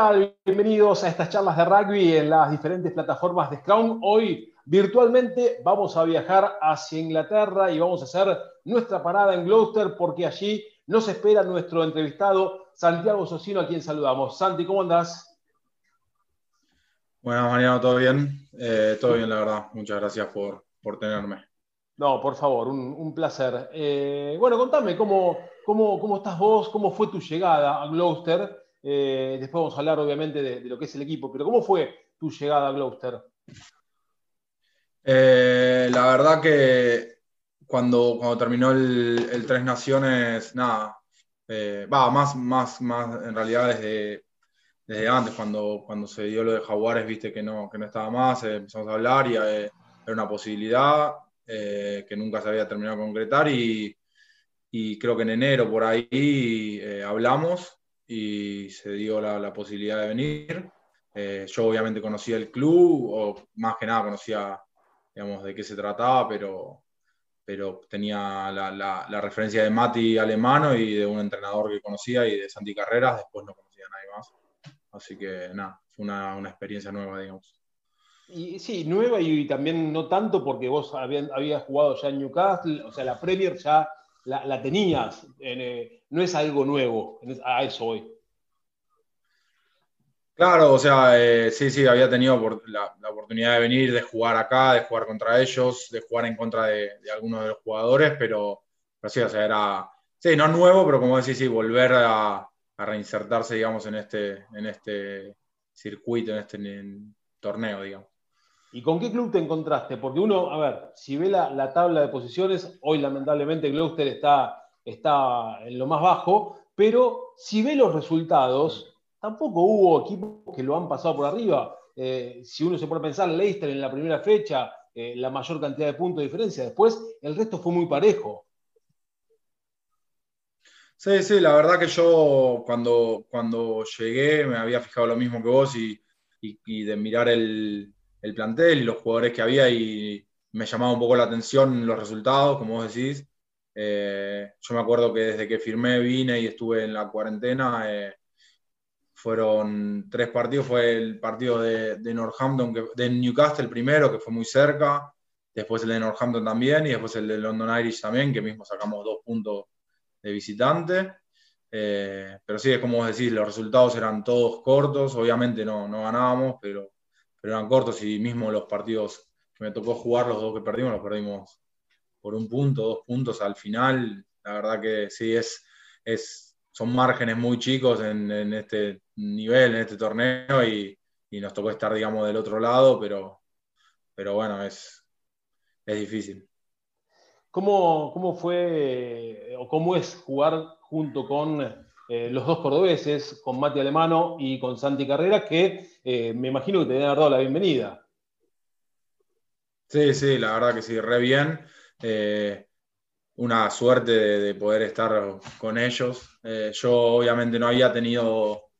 Hola, hola, ¿qué tal? Bienvenidos a estas charlas de rugby en las diferentes plataformas de Scrum. Hoy virtualmente vamos a viajar hacia Inglaterra y vamos a hacer nuestra parada en Gloucester porque allí nos espera nuestro entrevistado Santiago Socino, a quien saludamos. Santi, ¿cómo andás? Bueno, Mariano, ¿todo bien? Eh, todo bien, la verdad. Muchas gracias por, tenerme. No, por favor, un, placer. Eh, bueno, contame, ¿cómo, cómo, ¿cómo estás vos? ¿Cómo fue tu llegada a Gloucester? Eh, después vamos a hablar, obviamente, de, lo que es el equipo, pero ¿cómo fue tu llegada a Gloucester? Eh, la verdad que cuando, cuando terminó el, Tres Naciones, nada, eh, va, más, más, más en realidad desde, desde antes, cuando, cuando se dio lo de Jaguares, viste que no, que no estaba más, empezamos a hablar y era una posibilidad que nunca se había terminado de concretar y, y creo que en enero por ahí hablamos y se dio la, posibilidad de venir. Eh, yo obviamente conocía el club, o más que nada conocía, digamos, de qué se trataba, pero, pero tenía la, referencia de Mati Alemano y de un entrenador que conocía y de Santi Carreras, después no conocía a nadie más. Así que nada, fue una, experiencia nueva, digamos. Y sí, nueva y también no tanto porque vos habías jugado ya en Newcastle, o sea, la Premier ya la, tenías, eh, no es algo nuevo, a eso hoy. Claro, o sea, eh, sí, sí, había tenido la, oportunidad de venir, de jugar acá, de jugar contra ellos, de jugar en contra de, algunos de los jugadores, pero, sí, o sea, era, sí, no nuevo, pero como decís, sí, volver a, reinsertarse, digamos, en este, en este circuito, en este torneo, digamos. ¿Y con qué club te encontraste? Porque uno, a ver, si ve la, tabla de posiciones, hoy lamentablemente Gloucester está, está en lo más bajo, pero si ve los resultados, tampoco hubo equipos que lo han pasado por arriba. Eh, si uno se puede pensar, Leicester en la primera fecha, eh, la mayor cantidad de puntos de diferencia, después el resto fue muy parejo. Sí, sí, la verdad que yo cuando, cuando llegué me había fijado lo mismo que vos y de mirar el, el plantel y los jugadores que había y me llamaba un poco la atención los resultados, como vos decís. Eh, yo me acuerdo que desde que firmé vine y estuve en la cuarentena, eh, fueron tres partidos, fue el partido de, de Northampton, de Newcastle primero, que fue muy cerca, después el de Northampton también y después el de London Irish también, que mismo sacamos dos puntos de visitante. Eh, pero sí, es como vos decís, los resultados eran todos cortos, obviamente no, no ganábamos, pero pero eran cortos y mismo los partidos que me tocó jugar, los dos que perdimos, los perdimos por un punto, dos puntos al final. La verdad que sí, es, es, son márgenes muy chicos en, este nivel, en este torneo y, nos tocó estar, digamos, del otro lado, pero, pero bueno, es, es difícil. ¿Cómo, ¿Cómo fue o cómo es jugar junto con eh, los dos cordobeses, con Mati Alemano y con Santi Carrera, que eh, me imagino que te deben dado la bienvenida. Sí, sí, la verdad que sí, re bien. Eh, una suerte de, poder estar con ellos. yo obviamente no había tenido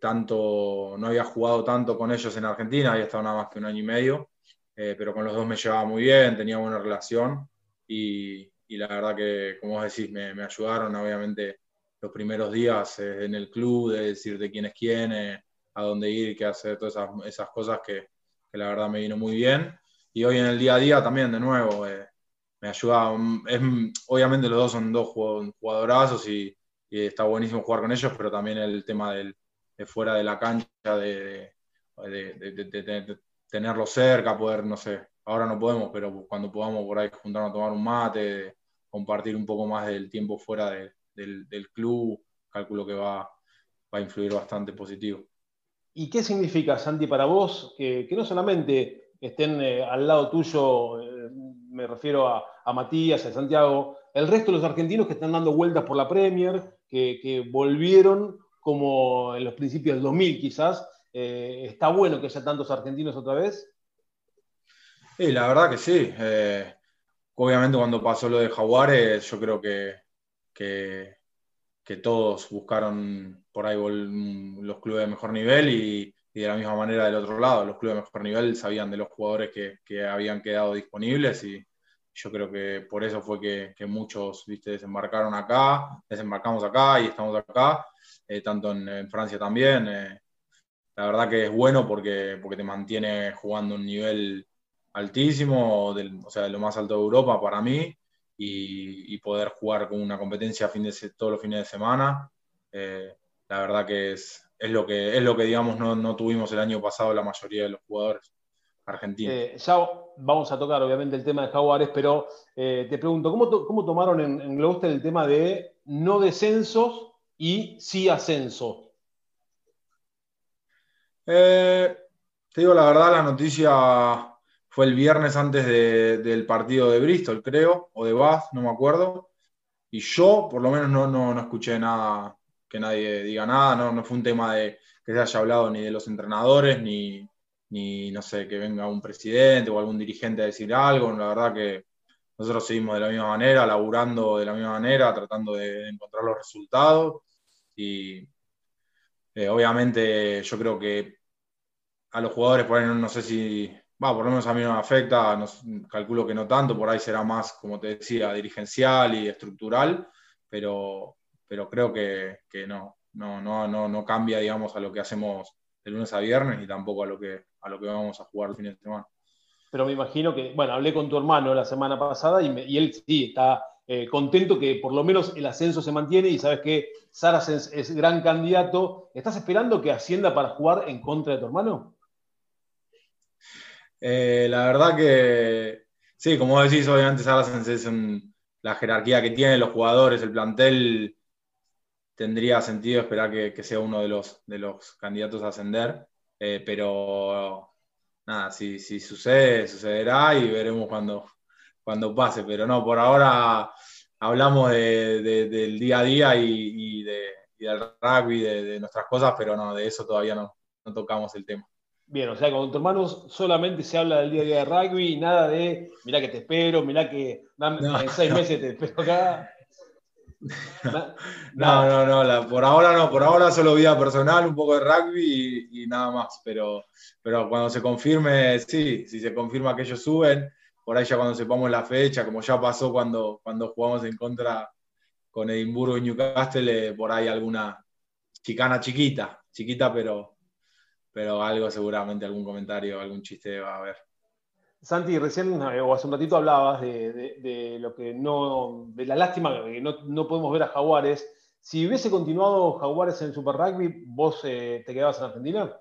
tanto, no había jugado tanto con ellos en Argentina, había estado nada más que un año y medio, pero con los dos me llevaba muy bien, tenía buena relación y, la verdad que, como vos decís, me ayudaron obviamente los primeros días en el club, de decir de quién es quién, eh, a dónde ir, qué hacer, todas esas, cosas que, la verdad me vino muy bien. Y hoy en el día a día también, de nuevo, eh, me ayuda. obviamente los dos son dos jugadorazos y, está buenísimo jugar con ellos, pero también el tema de fuera de la cancha, de, de, tenerlo cerca, poder, no sé, ahora no podemos, pero cuando podamos por ahí juntarnos a tomar un mate, compartir un poco más del tiempo fuera de, del, club, calculo que va, a influir bastante positivo. ¿Y qué significa, Santi, para vos que, no solamente estén eh, al lado tuyo, eh, me refiero a, Matías, a Santiago, el resto de los argentinos que están dando vueltas por la Premier, que, volvieron como en los principios del 2000 quizás, eh, ¿está bueno que haya tantos argentinos otra vez? Sí, la verdad que sí. obviamente cuando pasó lo de Jaguares, yo creo que que, todos buscaron por ahí los clubes de mejor nivel y, de la misma manera del otro lado, los clubes de mejor nivel sabían de los jugadores que, habían quedado disponibles y yo creo que por eso fue que, muchos ¿viste? desembarcaron acá, desembarcamos acá y estamos acá, eh, tanto en, Francia también. Eh, la verdad que es bueno porque, porque te mantiene jugando un nivel altísimo, o sea, de lo más alto de Europa para mí, y, poder jugar con una competencia fin de, todos los fines de semana. Eh, la verdad que es, es, lo que, es lo que, digamos, no, no tuvimos el año pasado la mayoría de los jugadores argentinos. Eh, ya vamos a tocar, obviamente, el tema de Jaguares, pero eh, te pregunto, ¿cómo, ¿cómo, tomaron en, en el tema de no descensos y sí ascenso? te digo la verdad, la noticia fue el viernes antes del partido de Bristol, creo, o de Bath, no me acuerdo. Y yo, por lo menos, no, no, escuché nada, que nadie diga nada, no, no fue un tema de que se haya hablado ni de los entrenadores, ni, ni, no sé, que venga un presidente o algún dirigente a decir algo. La verdad que nosotros seguimos de la misma manera, laburando de la misma manera, tratando de encontrar los resultados. Y eh, obviamente yo creo que a los jugadores, por ahí no sé si va, por lo menos a mí no me afecta, calculo que no tanto, por ahí será más, como te decía, dirigencial y estructural, pero, pero creo que, no, no, no, no, cambia, digamos, a lo que hacemos de lunes a viernes y tampoco a lo que, a lo que vamos a jugar el fin de semana. Pero me imagino que, bueno, hablé con tu hermano la semana pasada y, él sí está eh, contento que por lo menos el ascenso se mantiene y sabes que Saracens es gran candidato. ¿Estás esperando que ascienda para jugar en contra de tu hermano? Eh, la verdad que, sí, como decís, obviamente Saracens es la jerarquía que tiene los jugadores, el plantel, tendría sentido esperar que, sea uno de los, de los candidatos a ascender, eh, pero nada, si, si, sucede, sucederá y veremos cuando, cuando pase, pero no, por ahora hablamos del día a día y, del rugby, de, nuestras cosas, pero no, de eso todavía no tocamos el tema. Bien, o sea, con tu hermanos solamente se habla del día a día de rugby y nada de, mirá que te espero, mirá que en seis meses te espero acá. No, no, no, por ahora no, por ahora solo vida personal, un poco de rugby y, nada más, pero, pero cuando se confirme, sí, si se confirma que ellos suben, por ahí ya cuando sepamos la fecha, como ya pasó cuando, cuando jugamos en contra con Edimburgo y Newcastle, eh, por ahí alguna chicana chiquita, chiquita pero, pero algo seguramente, algún comentario, algún chiste va a haber. Santi, recién eh, o hace un ratito hablabas de, lo que no, de la lástima que no, podemos ver a Jaguares. Si hubiese continuado Jaguares en Super Rugby, ¿vos eh, te quedabas en Argentina?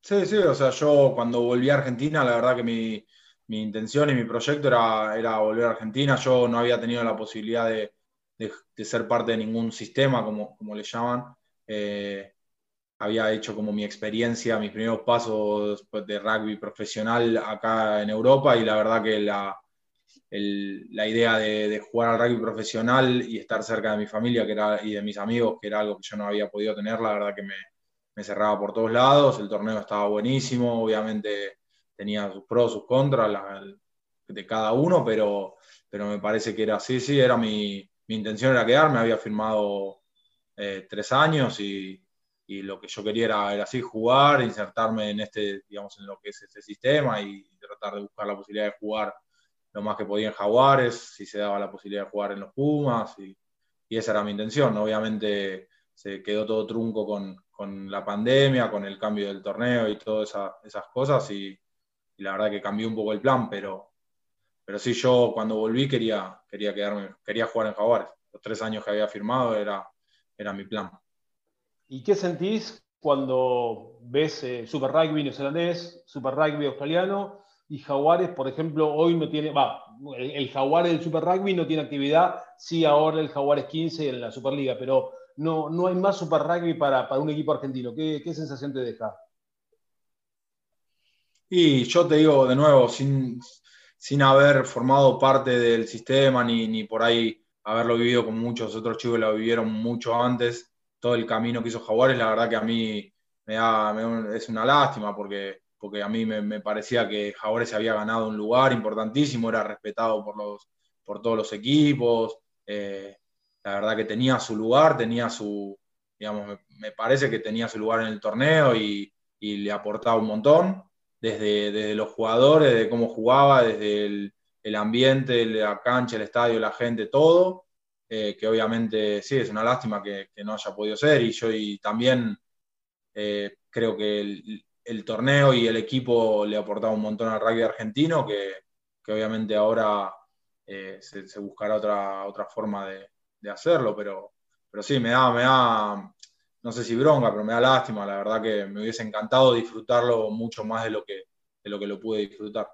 Sí, sí, o sea, yo cuando volví a Argentina, la verdad que mi, intención y mi proyecto era, era, volver a Argentina. Yo no había tenido la posibilidad de, ser parte de ningún sistema, como, como le llaman. Eh, había hecho como mi experiencia, mis primeros pasos pues, de rugby profesional acá en Europa y la verdad que la, la idea de, jugar al rugby profesional y estar cerca de mi familia que era, y de mis amigos, que era algo que yo no había podido tener, la verdad que me, me cerraba por todos lados, el torneo estaba buenísimo, obviamente tenía sus pros, sus contras de cada uno, pero, pero me parece que era así, sí, era mi, mi intención era quedarme, había firmado eh, tres años y, y lo que yo quería era, así jugar, insertarme en este, digamos, en lo que es este sistema y tratar de buscar la posibilidad de jugar lo más que podía en Jaguares, si se daba la posibilidad de jugar en los Pumas, y, esa era mi intención. Obviamente se quedó todo trunco con, la pandemia, con el cambio del torneo y todas esas cosas, y, la verdad que cambió un poco el plan, pero, pero sí yo cuando volví quería, quería quedarme, quería jugar en Jaguares. Los tres años que había firmado era, era mi plan. ¿Y qué sentís cuando ves eh, Super Rugby neozelandés, Super Rugby australiano y Jaguares, por ejemplo, hoy no tiene, va, el, Jaguares del Super Rugby no tiene actividad, sí ahora el Jaguares 15 en la Superliga, pero no, no hay más Super Rugby para, un equipo argentino. ¿Qué, sensación te deja? Y yo te digo de nuevo, sin, sin haber formado parte del sistema ni, ni por ahí haberlo vivido como muchos otros chicos lo vivieron mucho antes, todo el camino que hizo Jaguares, la verdad que a mí me da, es una lástima porque, porque a mí me, parecía que Jaguares había ganado un lugar importantísimo, era respetado por, los, por todos los equipos, eh, la verdad que tenía su lugar, tenía su, digamos, me, parece que tenía su lugar en el torneo y, le aportaba un montón. desde, los jugadores, de cómo jugaba, desde el, ambiente, la cancha, el estadio, la gente, todo, eh, que obviamente sí, es una lástima que, no haya podido ser y yo también eh, creo que el, torneo y el equipo le ha aportado un montón al rugby argentino, que, obviamente ahora eh, se, buscará otra, otra forma de, hacerlo, pero, pero sí, me da, me da no sé si bronca, pero me da lástima. La verdad que me hubiese encantado disfrutarlo mucho más de lo que, lo, que lo pude disfrutar.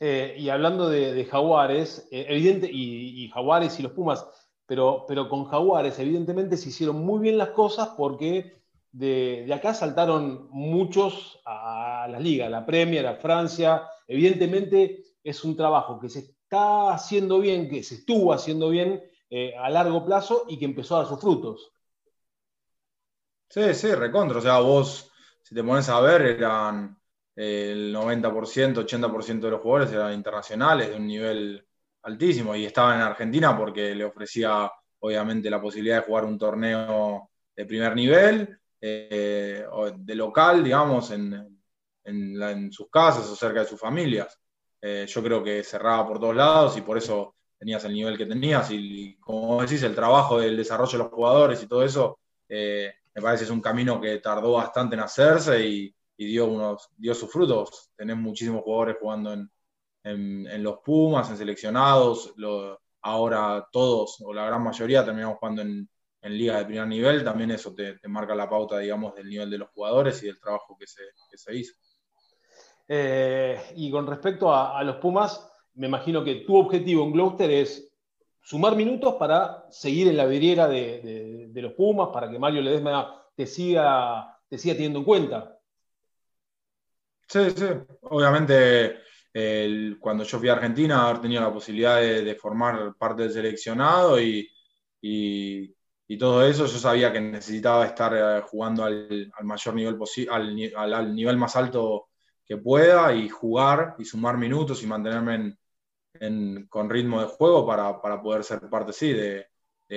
Eh, y hablando de, Jaguares, eh, evidente, y, Jaguares y los Pumas, pero, pero con Jaguares, evidentemente se hicieron muy bien las cosas porque de, acá saltaron muchos a la liga, a la Premier, a Francia. Evidentemente es un trabajo que se está haciendo bien, que se estuvo haciendo bien eh, a largo plazo y que empezó a dar sus frutos. Sí, sí, recontra. O sea, vos, si te pones a ver, eran el 90%, 80% de los jugadores eran internacionales de un nivel altísimo y estaban en Argentina porque le ofrecía, obviamente, la posibilidad de jugar un torneo de primer nivel, eh, de local, digamos, en, sus casas o cerca de sus familias. Eh, yo creo que cerraba por todos lados y por eso tenías el nivel que tenías y, como decís, el trabajo del desarrollo de los jugadores y todo eso me parece es un camino que tardó bastante en hacerse y, dio, unos, dio sus frutos. Tenés muchísimos jugadores jugando en, los Pumas, en seleccionados, ahora todos o la gran mayoría terminamos jugando en, ligas de primer nivel, también eso te, marca la pauta, digamos, del nivel de los jugadores y del trabajo que se, hizo. Eh, y con respecto a, los Pumas, me imagino que tu objetivo en Gloucester es sumar minutos para seguir en la vidriera de, los Pumas, para que Mario Ledesma te siga, te siga teniendo en cuenta. Sí, sí. Obviamente, cuando yo fui a Argentina, haber tenido la posibilidad de, formar parte del seleccionado y, todo eso, yo sabía que necesitaba estar eh, jugando al, mayor nivel posible, al, nivel más alto que pueda y jugar y sumar minutos y mantenerme en, con ritmo de juego para, poder ser parte, sí, de,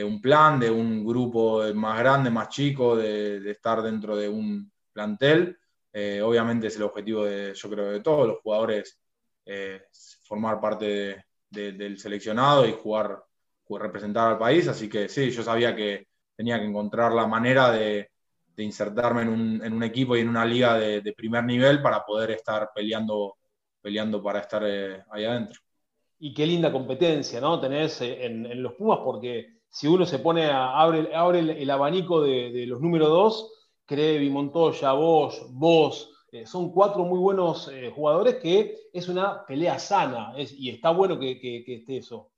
un plan, de un grupo más grande, más chico, de, estar dentro de un plantel. Eh, obviamente es el objetivo de, yo creo, de todos los jugadores, eh, formar parte del seleccionado y jugar, representar al país. Así que sí, yo sabía que tenía que encontrar la manera de, insertarme en un, equipo y en una liga de, primer nivel para poder estar peleando, peleando para estar eh, ahí adentro y qué linda competencia, ¿no? Tenés eh, en, los Pumas, porque si uno se pone a, abre, abre el, abanico de, los números dos, Crevi, Montoya, vos, vos, eh, son cuatro muy buenos eh, jugadores que es una pelea sana y está bueno que, esté eso.